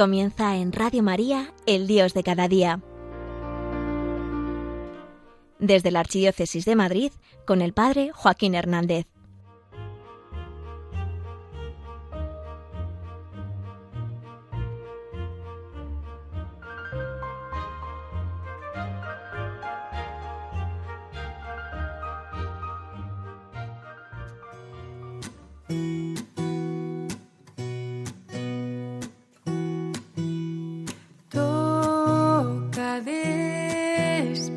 Comienza en Radio María, el Dios de cada día. Desde la Archidiócesis de Madrid, con el Padre Joaquín Hernández.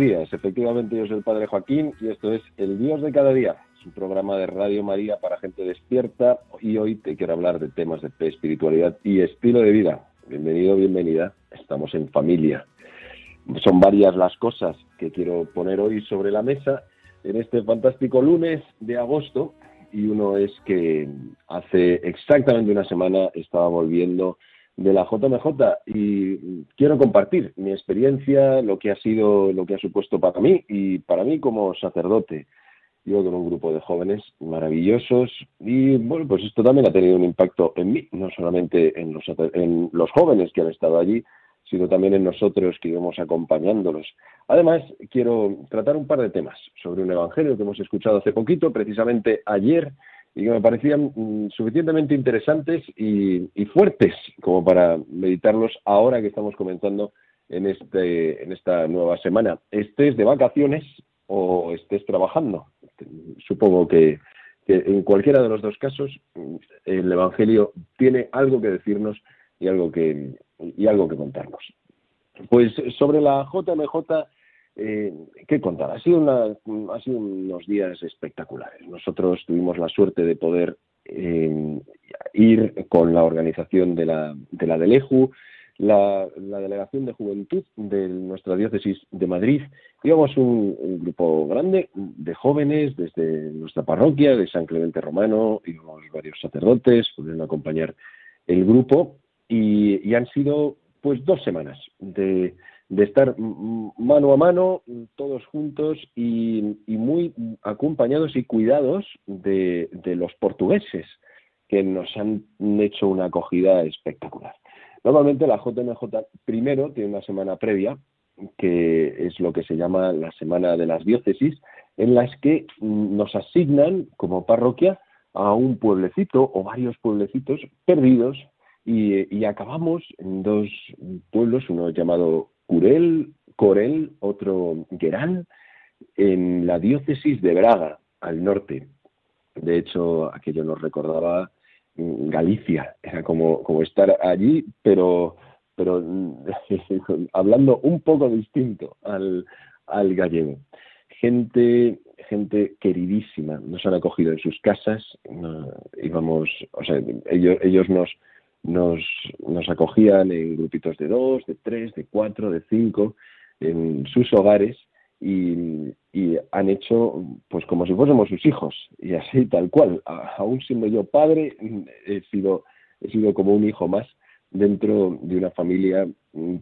días, efectivamente yo soy el Padre Joaquín y esto es El Dios de cada día, es un programa de Radio María para gente despierta y hoy te quiero hablar de temas de fe, espiritualidad y estilo de vida. Bienvenido, bienvenida, estamos en familia. Son varias las cosas que quiero poner hoy sobre la mesa en este fantástico lunes de agosto y uno es que hace exactamente una semana estaba volviendo de la JMJ y quiero compartir mi experiencia, lo que ha sido, lo que ha supuesto para mí y para mí como sacerdote. Yo con un grupo de jóvenes maravillosos y bueno, pues esto también ha tenido un impacto en mí, no solamente en los, en los jóvenes que han estado allí, sino también en nosotros que íbamos acompañándolos. Además, quiero tratar un par de temas sobre un evangelio que hemos escuchado hace poquito, precisamente ayer y que me parecían mm, suficientemente interesantes y, fuertes como para meditarlos ahora que estamos comenzando en, este, en esta nueva semana. Estés de vacaciones o estés trabajando. Supongo que, en cualquiera de los dos casos mm, el Evangelio tiene algo que decirnos y algo que, y algo que contarnos. Pues sobre la JMJ eh, ¿Qué contar? Ha sido, una, unos días espectaculares. Nosotros tuvimos la suerte de poder eh, ir con la organización de la, de la DELEJU, la, Delegación de Juventud de nuestra diócesis de Madrid. Íbamos un, grupo grande de jóvenes desde nuestra parroquia, de San Clemente Romano, íbamos varios sacerdotes, pudieron acompañar el grupo y, y han sido pues dos semanas de de estar mano a mano, todos juntos y, muy acompañados y cuidados de, los portugueses, que nos han hecho una acogida espectacular. Normalmente la JMJ primero tiene una semana previa, que es lo que se llama la Semana de las Diócesis, en las que nos asignan como parroquia a un pueblecito o varios pueblecitos perdidos y, y acabamos en dos pueblos, uno llamado Curel, Corel, otro Guerán, en la diócesis de Braga, al norte. De hecho, aquello nos recordaba Galicia, era como, estar allí, pero, pero hablando un poco distinto al, al gallego. Gente, gente queridísima, nos han acogido en sus casas, íbamos, o sea, ellos nos, nos, nos acogían en grupitos de dos, de tres, de cuatro, de cinco, en sus hogares y, han hecho pues como si fuésemos sus hijos y así tal cual. aún siendo yo padre, he sido, he sido como un hijo más dentro de una familia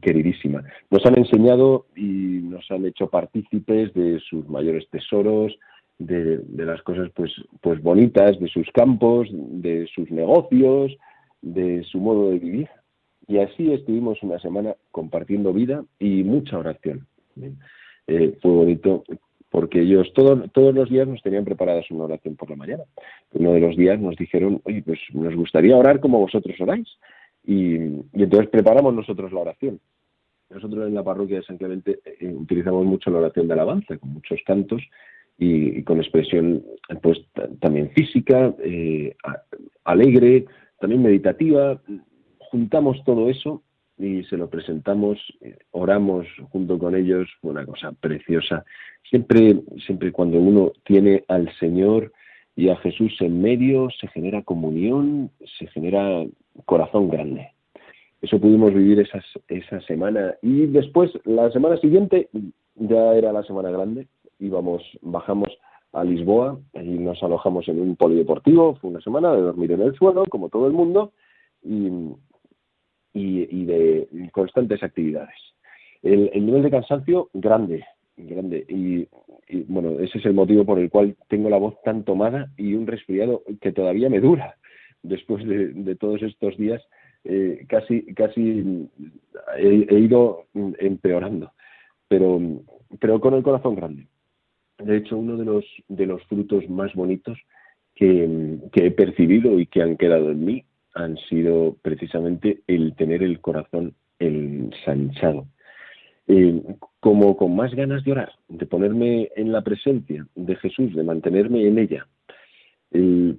queridísima. Nos han enseñado y nos han hecho partícipes de sus mayores tesoros, de, de las cosas pues, pues bonitas de sus campos, de sus negocios, de su modo de vivir. Y así estuvimos una semana compartiendo vida y mucha oración. Eh, fue bonito porque ellos todos todos los días nos tenían preparadas una oración por la mañana. Uno de los días nos dijeron, oye, pues nos gustaría orar como vosotros oráis. Y, entonces preparamos nosotros la oración. Nosotros en la parroquia de San Clemente eh, utilizamos mucho la oración de alabanza, con muchos cantos y, con expresión pues también física, eh, alegre, también meditativa. Juntamos todo eso y se lo presentamos, eh, oramos junto con ellos, una cosa preciosa. Siempre, siempre cuando uno tiene al Señor y a Jesús en medio, se genera comunión, se genera corazón grande. Eso pudimos vivir esas, esa semana. Y después, la semana siguiente, ya era la semana grande, íbamos, bajamos a Lisboa y nos alojamos en un polideportivo. Fue una semana de dormir en el suelo, como todo el mundo, y, y, de constantes actividades. El, nivel de cansancio, grande, grande. Y, bueno, ese es el motivo por el cual tengo la voz tan tomada y un resfriado que todavía me dura después de, todos estos días. Eh, casi casi he, ido empeorando, pero, pero con el corazón grande. De hecho, uno de los, de los frutos más bonitos que, que he percibido y que han quedado en mí han sido precisamente el tener el corazón ensanchado. Eh, como con más ganas de orar, de ponerme en la presencia de Jesús, de mantenerme en ella.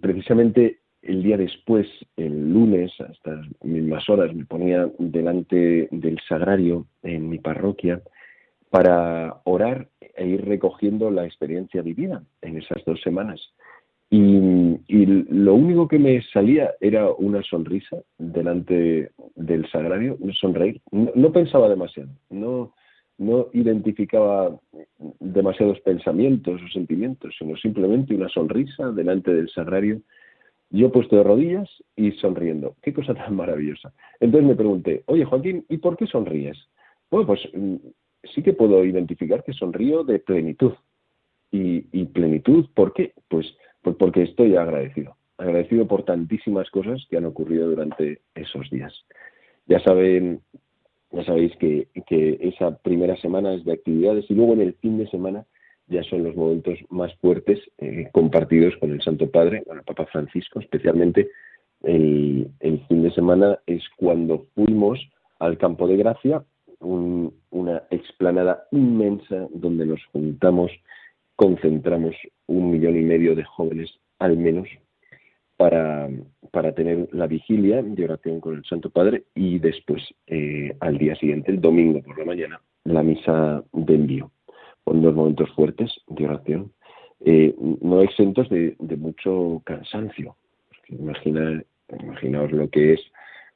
precisamente el día después, el lunes, a estas mismas horas, me ponía delante del sagrario en mi parroquia para orar e ir recogiendo la experiencia vivida en esas dos semanas. Y, lo único que me salía era una sonrisa delante del sagrario, sonreír. No, pensaba demasiado, no, no identificaba demasiados pensamientos o sentimientos, sino simplemente una sonrisa delante del sagrario, yo puesto de rodillas y sonriendo. Qué cosa tan maravillosa. Entonces me pregunté, oye Joaquín, ¿y por qué sonríes? Bueno, pues sí que puedo identificar que sonrío de plenitud. ¿Y, plenitud por qué? Pues pues porque estoy agradecido, agradecido por tantísimas cosas que han ocurrido durante esos días. Ya saben, ya sabéis que, esa primera semana es de actividades y luego en el fin de semana ya son los momentos más fuertes eh, compartidos con el Santo Padre, con el Papa Francisco, especialmente el, fin de semana es cuando fuimos al Campo de Gracia, una explanada inmensa donde nos juntamos concentramos un millón y medio de jóvenes al menos para, para tener la vigilia de oración con el Santo Padre y después eh, al día siguiente, el domingo por la mañana, la misa de envío, con dos momentos fuertes de oración, eh, no exentos de, mucho cansancio. Imagina, imaginaos lo que es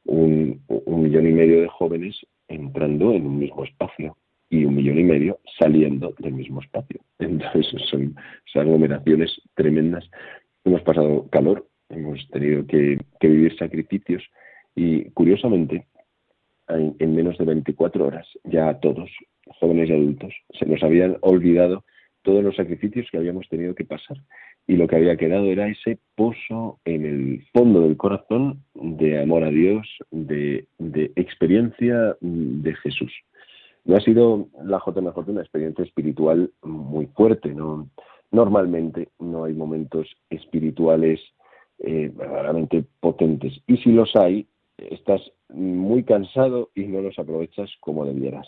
un, un millón y medio de jóvenes entrando en un mismo espacio y un millón y medio saliendo del mismo espacio. Entonces son, aglomeraciones tremendas. Hemos pasado calor, hemos tenido que, vivir sacrificios y curiosamente en, menos de 24 horas ya a todos, jóvenes y adultos, se nos habían olvidado todos los sacrificios que habíamos tenido que pasar y lo que había quedado era ese pozo en el fondo del corazón de amor a Dios, de experiencia de Jesús no ha sido la JMJ una experiencia espiritual muy fuerte. ¿no? Normalmente no hay momentos espirituales eh, verdaderamente potentes. Y si los hay, estás muy cansado y no los aprovechas como debieras.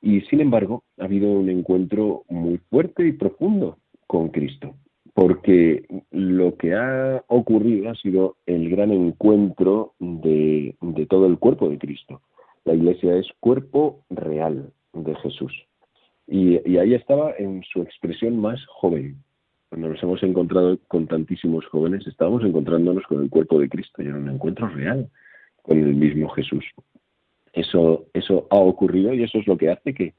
Y sin embargo, ha habido un encuentro muy fuerte y profundo con Cristo, porque lo que ha ocurrido ha sido el gran encuentro de todo el cuerpo de Cristo la iglesia es cuerpo real de Jesús. Y, ahí estaba en su expresión más joven. Cuando nos hemos encontrado con tantísimos jóvenes, estábamos encontrándonos con el cuerpo de Cristo y era un encuentro real con el mismo Jesús. Eso, ha ocurrido y eso es lo que hace que,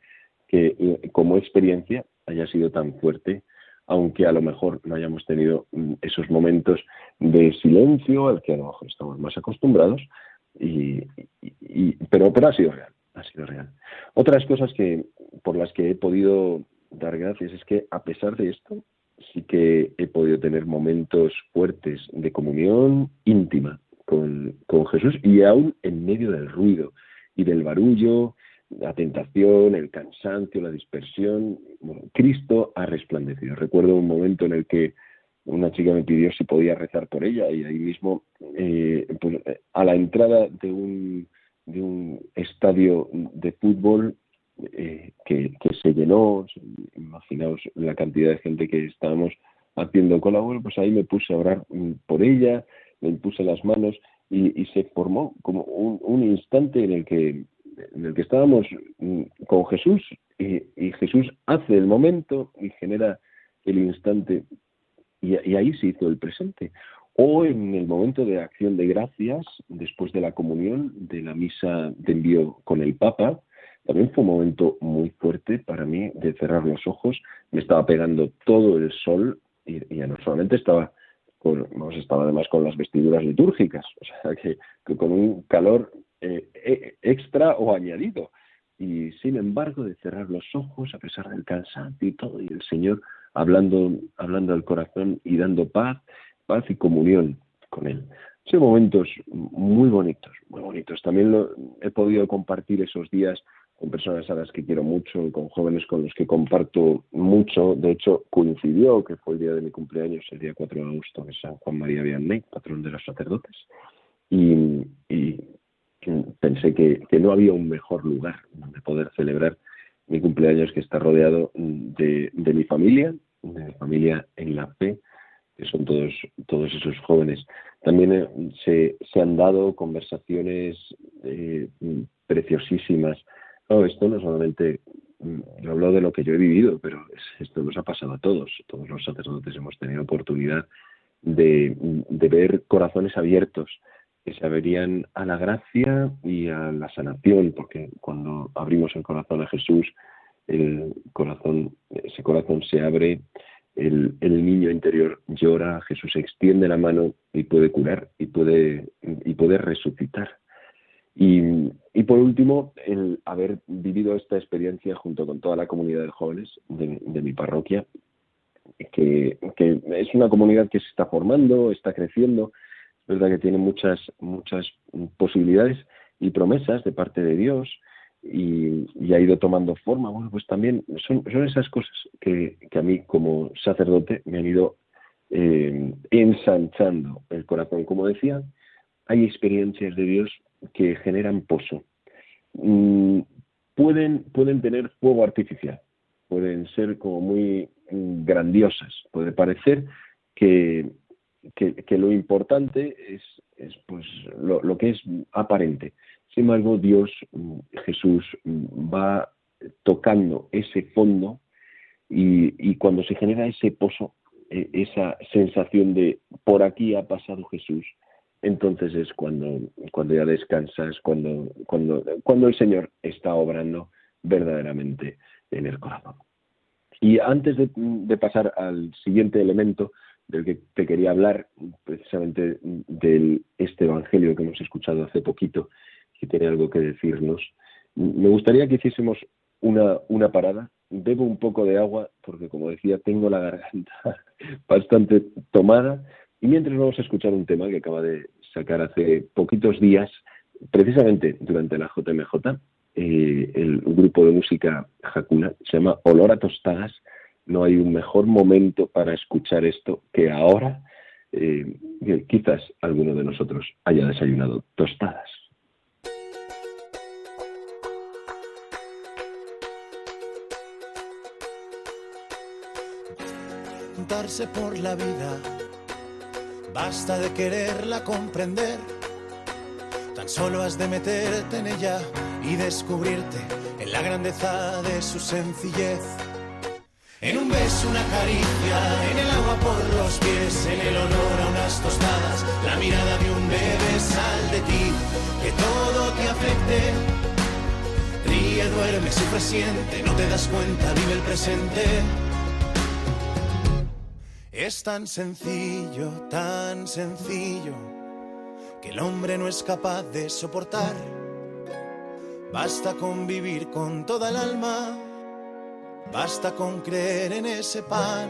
que eh, como experiencia haya sido tan fuerte, aunque a lo mejor no hayamos tenido mm, esos momentos de silencio al que a lo mejor estamos más acostumbrados, y, pero, pero ha sido real, ha sido real. Otras cosas que por las que he podido dar gracias es que a pesar de esto sí que he podido tener momentos fuertes de comunión íntima con, con Jesús y aún en medio del ruido y del barullo, la tentación, el cansancio, la dispersión, Cristo ha resplandecido. Recuerdo un momento en el que una chica me pidió si podía rezar por ella y ahí mismo, eh, pues, a la entrada de un, de un estadio de fútbol eh, que, se llenó, imaginaos la cantidad de gente que estábamos haciendo cola, pues ahí me puse a orar por ella, me impuse las manos y, se formó como un, instante en el que en el que estábamos mm, con Jesús y, Jesús hace el momento y genera el instante y, ahí se hizo el presente. O en el momento de acción de gracias, después de la comunión, de la misa de envío con el Papa, también fue un momento muy fuerte para mí de cerrar los ojos. Me estaba pegando todo el sol y, ya no solamente estaba con, estaba además con las vestiduras litúrgicas, o sea que, con un calor eh, e, extra o añadido. Y sin embargo, de cerrar los ojos a pesar del cansancio y todo, y el Señor hablando, hablando al corazón y dando paz, paz y comunión con Él. Son momentos muy bonitos, muy bonitos. También lo, he podido compartir esos días con personas a las que quiero mucho, con jóvenes con los que comparto mucho. De hecho, coincidió que fue el día de mi cumpleaños, el día 4 de agosto, de San Juan María Vianney, patrón de los sacerdotes. Y, pensé que, no había un mejor lugar donde poder celebrar mi cumpleaños que está rodeado de, mi familia, de mi familia en la fe, que son todos, todos esos jóvenes. También eh, se, se han dado conversaciones eh, preciosísimas no, esto no solamente mm, yo hablo de lo que yo he vivido, pero esto nos ha pasado a todos. Todos los sacerdotes hemos tenido oportunidad de, ver corazones abiertos que se abrían a la gracia y a la sanación, porque cuando abrimos el corazón a Jesús, el corazón, ese corazón se abre, el, el niño interior llora, Jesús extiende la mano y puede curar y puede, y puede resucitar. Y, por último, el haber vivido esta experiencia junto con toda la comunidad de jóvenes de, mi parroquia, que, es una comunidad que se está formando, está creciendo, verdad que tiene muchas, muchas posibilidades y promesas de parte de Dios y, ha ido tomando forma. Bueno, pues también son, son esas cosas que, a mí como sacerdote me han ido eh, ensanchando el corazón. Como decía, hay experiencias de Dios que generan pozo. Mm, pueden, pueden tener fuego artificial, pueden ser como muy mm, grandiosas, puede parecer que, que, lo importante es, es pues lo, lo, que es aparente. Sin embargo, Dios, mm, Jesús, va tocando ese fondo y, y cuando se genera ese pozo, e, esa sensación de por aquí ha pasado Jesús, entonces es cuando, cuando ya descansas, cuando, cuando, cuando el Señor está obrando verdaderamente en el corazón. Y antes de, pasar al siguiente elemento del que te quería hablar, precisamente de este Evangelio que hemos escuchado hace poquito, que tiene algo que decirnos, me gustaría que hiciésemos una, una parada. Bebo un poco de agua porque, como decía, tengo la garganta bastante tomada y mientras vamos a escuchar un tema que acaba de sacar hace poquitos días, precisamente durante la JMJ, eh, el grupo de música Hakuna, se llama Olor a Tostadas. No hay un mejor momento para escuchar esto que ahora. Eh, quizás alguno de nosotros haya desayunado tostadas. Darse por la vida Basta de quererla comprender. Tan solo has de meterte en ella y descubrirte en la grandeza de su sencillez. En un beso, una caricia, en el agua por los pies, en el olor a unas tostadas, la mirada de un bebé sal de ti, que todo te afecte. Ríe, duerme, sufre, siente, no te das cuenta, vive el presente. Es tan sencillo, tan sencillo, que el hombre no es capaz de soportar. Basta con vivir con toda el alma, basta con creer en ese pan.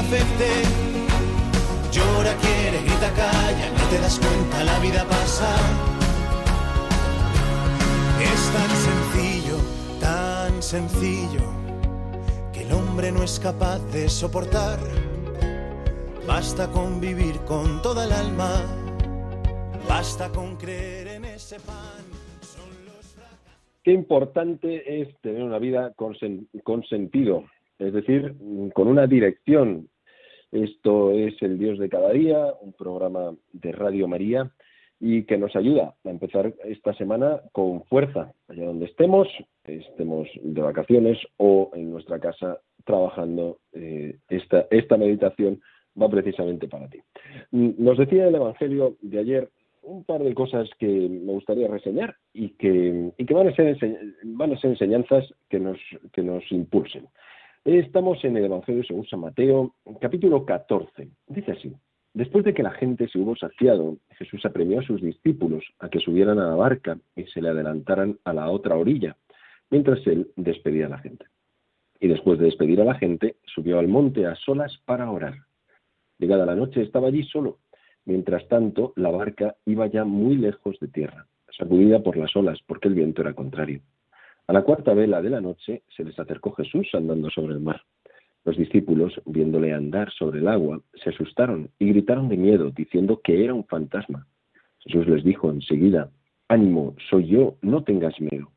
Afecte. Llora, quiere, grita, calla, no te das cuenta, la vida pasa. Es tan sencillo, tan sencillo, que el hombre no es capaz de soportar. Basta con vivir con toda el alma Basta con creer en ese pan. Qué importante es tener una vida con sentido, es decir, con una dirección. Esto es El Dios de cada día, un programa de Radio María y que nos ayuda a empezar esta semana con fuerza, allá donde estemos, estemos de vacaciones o en nuestra casa trabajando. Eh, esta, esta meditación va precisamente para ti. Nos decía el Evangelio de ayer un par de cosas que me gustaría reseñar y que, y que van, a ser van a ser enseñanzas que nos, que nos impulsen. Estamos en el Evangelio según San Mateo, capítulo 14. Dice así, después de que la gente se hubo saciado, Jesús apremió a sus discípulos a que subieran a la barca y se le adelantaran a la otra orilla, mientras él despedía a la gente. Y después de despedir a la gente, subió al monte a solas para orar. Llegada la noche estaba allí solo Mientras tanto, la barca iba ya muy lejos de tierra, sacudida por las olas, porque el viento era contrario. A la cuarta vela de la noche se les acercó Jesús andando sobre el mar. Los discípulos, viéndole andar sobre el agua, se asustaron y gritaron de miedo, diciendo que era un fantasma. Jesús les dijo enseguida, Ánimo, soy yo, no tengas miedo.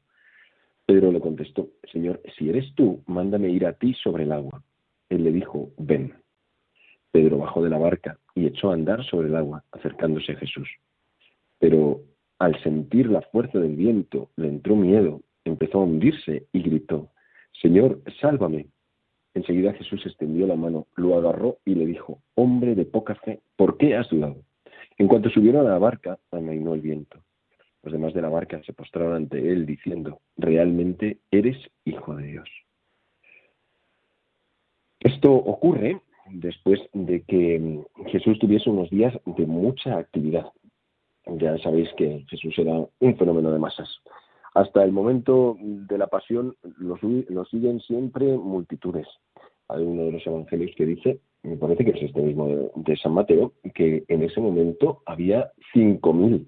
Pedro le contestó, Señor, si eres tú, mándame ir a ti sobre el agua. Él le dijo, Ven. Pedro bajó de la barca y echó a andar sobre el agua, acercándose a Jesús. Pero al sentir la fuerza del viento, le entró miedo, empezó a hundirse y gritó, Señor, sálvame. Enseguida Jesús extendió la mano, lo agarró y le dijo, Hombre de poca fe, ¿por qué has dudado? En cuanto subieron a la barca, amainó el viento. Los demás de la barca se postraron ante él, diciendo, Realmente eres hijo de Dios. Esto ocurre después de que Jesús tuviese unos días de mucha actividad. Ya sabéis que Jesús era un fenómeno de masas. Hasta el momento de la pasión lo, siguen siempre multitudes. Hay uno de los evangelios que dice, me parece que es este mismo de, San Mateo, que en ese momento había cinco mil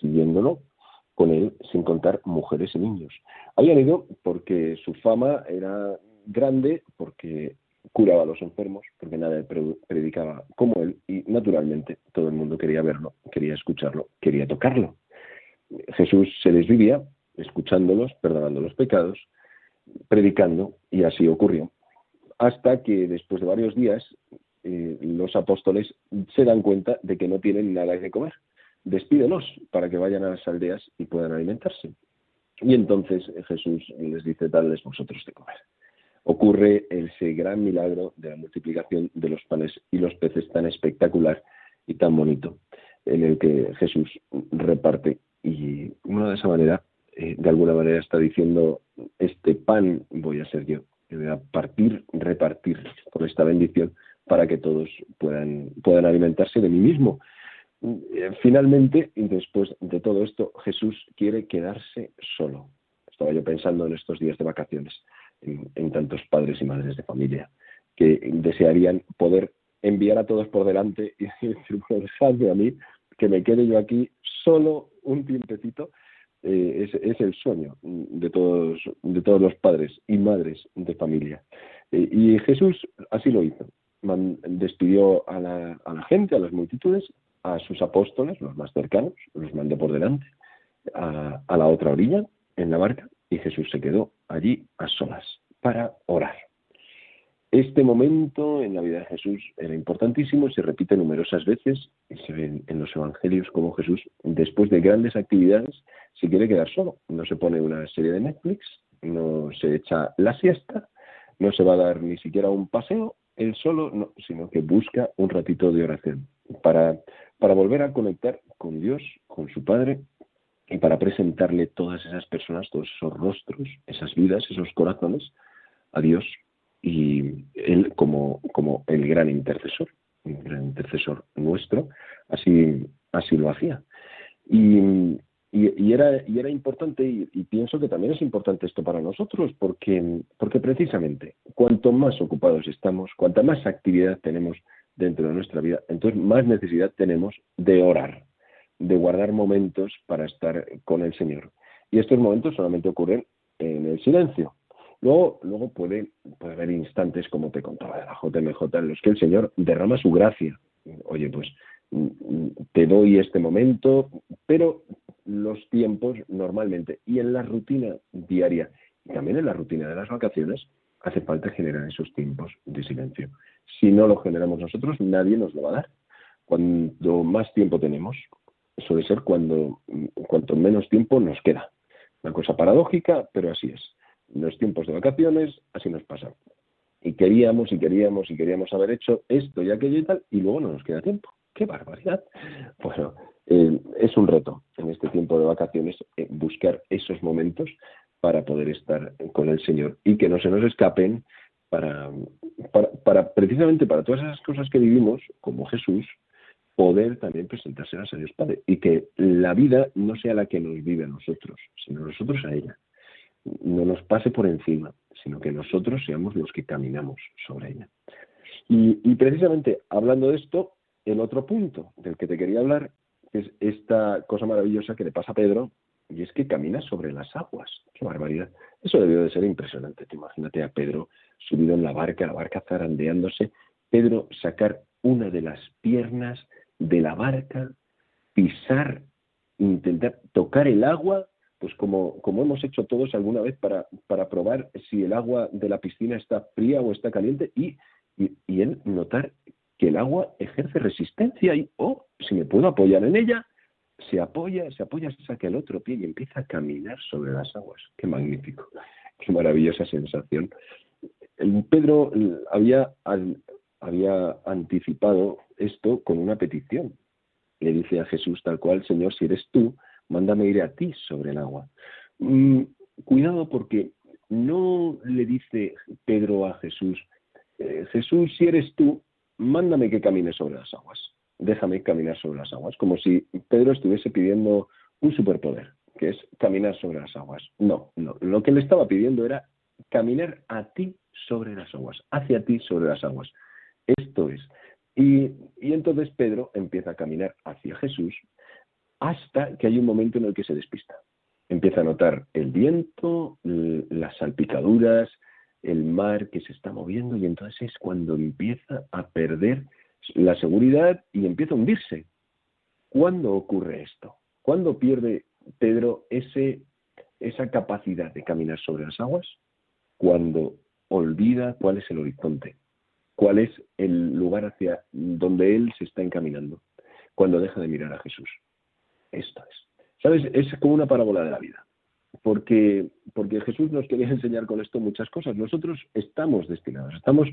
siguiéndolo con él, sin contar mujeres y niños. Habían ido porque su fama era grande, porque curaba a los enfermos, porque nadie predicaba como él, y naturalmente todo el mundo quería verlo, quería escucharlo, quería tocarlo. Jesús se desvivía escuchándolos, perdonando los pecados, predicando, y así ocurrió. Hasta que después de varios días eh, los apóstoles se dan cuenta de que no tienen nada que comer. Despídelos para que vayan a las aldeas y puedan alimentarse. Y entonces Jesús les dice, dadles vosotros de comer ocurre ese gran milagro de la multiplicación de los panes y los peces tan espectacular y tan bonito, en el que Jesús reparte y uno de esa manera, eh, de alguna manera está diciendo, este pan voy a ser yo, que voy a partir, repartir con esta bendición para que todos puedan, puedan alimentarse de mí mismo. Eh, finalmente, después de todo esto, Jesús quiere quedarse solo. Estaba yo pensando en estos días de vacaciones en, tantos padres y madres de familia que desearían poder enviar a todos por delante y decir, dejadme a mí, que me quede yo aquí solo un tiempecito, eh, es, el sueño de todos, de todos los padres y madres de familia. Eh, y Jesús así lo hizo. despidió a la, gente, a las multitudes, a sus apóstoles, los más cercanos, los mandó por delante, a, a la otra orilla, en la barca, y Jesús se quedó allí a solas para orar. Este momento en la vida de Jesús era importantísimo, se repite numerosas veces se ve en los evangelios como Jesús, después de grandes actividades, se quiere quedar solo. No se pone una serie de Netflix, no se echa la siesta, no se va a dar ni siquiera un paseo, él solo, no, sino que busca un ratito de oración para, para volver a conectar con Dios, con su Padre y para presentarle todas esas personas, todos esos rostros, esas vidas, esos corazones a Dios y Él como, como el gran intercesor, el gran intercesor nuestro, así, así lo hacía. Y Y, era, y era importante, y, pienso que también es importante esto para nosotros, porque, porque precisamente cuanto más ocupados estamos, cuanta más actividad tenemos dentro de nuestra vida, entonces más necesidad tenemos de orar, de guardar momentos para estar con el Señor. Y estos momentos solamente ocurren en el silencio. Luego, luego puede, puede haber instantes, como te contaba de la JMJ, en los que el Señor derrama su gracia. Oye, pues te doy este momento, pero los tiempos normalmente y en la rutina diaria y también en la rutina de las vacaciones hace falta generar esos tiempos de silencio. Si no lo generamos nosotros, nadie nos lo va a dar. Cuando más tiempo tenemos, suele ser cuando cuanto menos tiempo nos queda. Una cosa paradójica, pero así es. Los tiempos de vacaciones, así nos pasa. Y queríamos y queríamos y queríamos haber hecho esto y aquello y tal, y luego no nos queda tiempo. ¡Qué barbaridad! Bueno, eh, es un reto en este tiempo de vacaciones eh, buscar esos momentos para poder estar con el Señor y que no se nos escapen para, para, precisamente para todas esas cosas que vivimos, como Jesús, poder también presentárselas a Dios Padre y que la vida no sea la que nos vive a nosotros, sino nosotros a ella. No nos pase por encima, sino que nosotros seamos los que caminamos sobre ella. y precisamente hablando de esto, el otro punto del que te quería hablar es esta cosa maravillosa que le pasa a Pedro, y es que camina sobre las aguas. ¡Qué barbaridad! Eso debió de ser impresionante. Te imagínate a Pedro subido en la barca, la barca zarandeándose, Pedro sacar una de las piernas de la barca, pisar, intentar tocar el agua, pues como, como hemos hecho todos alguna vez para, para probar si el agua de la piscina está fría o está caliente, y, y, y él notar que el agua ejerce resistencia y, oh, si me puedo apoyar en ella, se apoya, se apoya, se saca el otro pie y empieza a caminar sobre las aguas. Qué magnífico, qué maravillosa sensación. El Pedro había, había anticipado esto con una petición. Le dice a Jesús tal cual, Señor, si eres tú, mándame ir a ti sobre el agua. Mm, cuidado porque no le dice Pedro a Jesús, eh, Jesús, si eres tú, mándame que camine sobre las aguas, déjame caminar sobre las aguas, como si Pedro estuviese pidiendo un superpoder, que es caminar sobre las aguas. No, no, lo que le estaba pidiendo era caminar a ti sobre las aguas, hacia ti sobre las aguas. Esto es. Y, y entonces Pedro empieza a caminar hacia Jesús hasta que hay un momento en el que se despista. Empieza a notar el viento, las salpicaduras, el mar que se está moviendo y entonces es cuando empieza a perder la seguridad y empieza a hundirse. ¿Cuándo ocurre esto? ¿Cuándo pierde Pedro ese, esa capacidad de caminar sobre las aguas? Cuando olvida cuál es el horizonte, cuál es el lugar hacia donde él se está encaminando, cuando deja de mirar a Jesús. Esto es. ¿Sabes? Es como una parábola de la vida porque, porque Jesús nos quería enseñar con esto muchas cosas. Nosotros estamos destinados, estamos,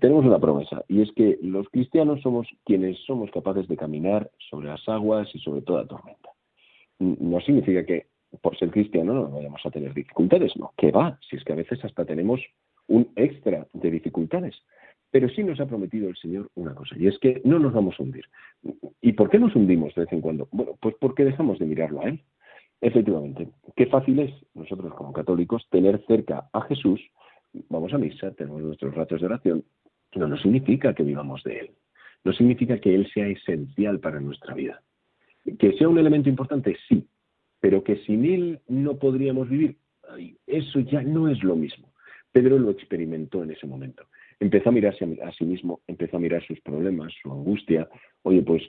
tenemos una promesa, y es que los cristianos somos quienes somos capaces de caminar sobre las aguas y sobre toda tormenta. No significa que por ser cristiano no vayamos a tener dificultades, no, que va, si es que a veces hasta tenemos un extra de dificultades. Pero sí nos ha prometido el Señor una cosa, y es que no nos vamos a hundir. ¿Y por qué nos hundimos de vez en cuando? Bueno, pues porque dejamos de mirarlo a Él. Efectivamente, qué fácil es nosotros como católicos tener cerca a Jesús, vamos a misa, tenemos nuestros ratos de oración, no, no significa que vivamos de Él, no significa que Él sea esencial para nuestra vida. Que sea un elemento importante, sí, pero que sin Él no podríamos vivir, eso ya no es lo mismo. Pedro lo experimentó en ese momento. Empezó a mirarse a sí mismo, empezó a mirar sus problemas, su angustia. Oye, pues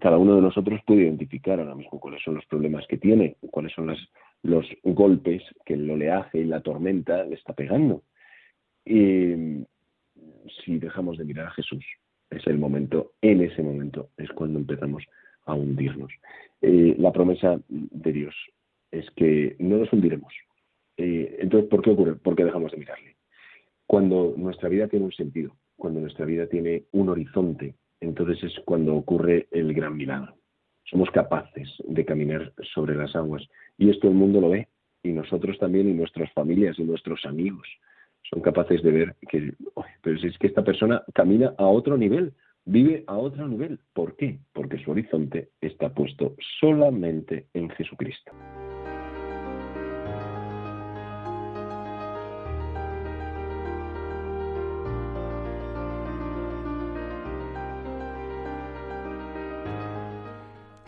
cada uno de nosotros puede identificar ahora mismo cuáles son los problemas que tiene, cuáles son los golpes que el oleaje y la tormenta le está pegando. Y si dejamos de mirar a Jesús, es el momento, en ese momento es cuando empezamos a hundirnos. Eh, la promesa de Dios es que no nos hundiremos. Eh, entonces, ¿por qué ocurre? Porque dejamos de mirarle. Cuando nuestra vida tiene un sentido, cuando nuestra vida tiene un horizonte, entonces es cuando ocurre el gran milagro. Somos capaces de caminar sobre las aguas y esto el mundo lo ve y nosotros también y nuestras familias y nuestros amigos son capaces de ver que, pero si es que esta persona camina a otro nivel Vive a otro nivel. ¿Por qué? Porque su horizonte está puesto solamente en Jesucristo.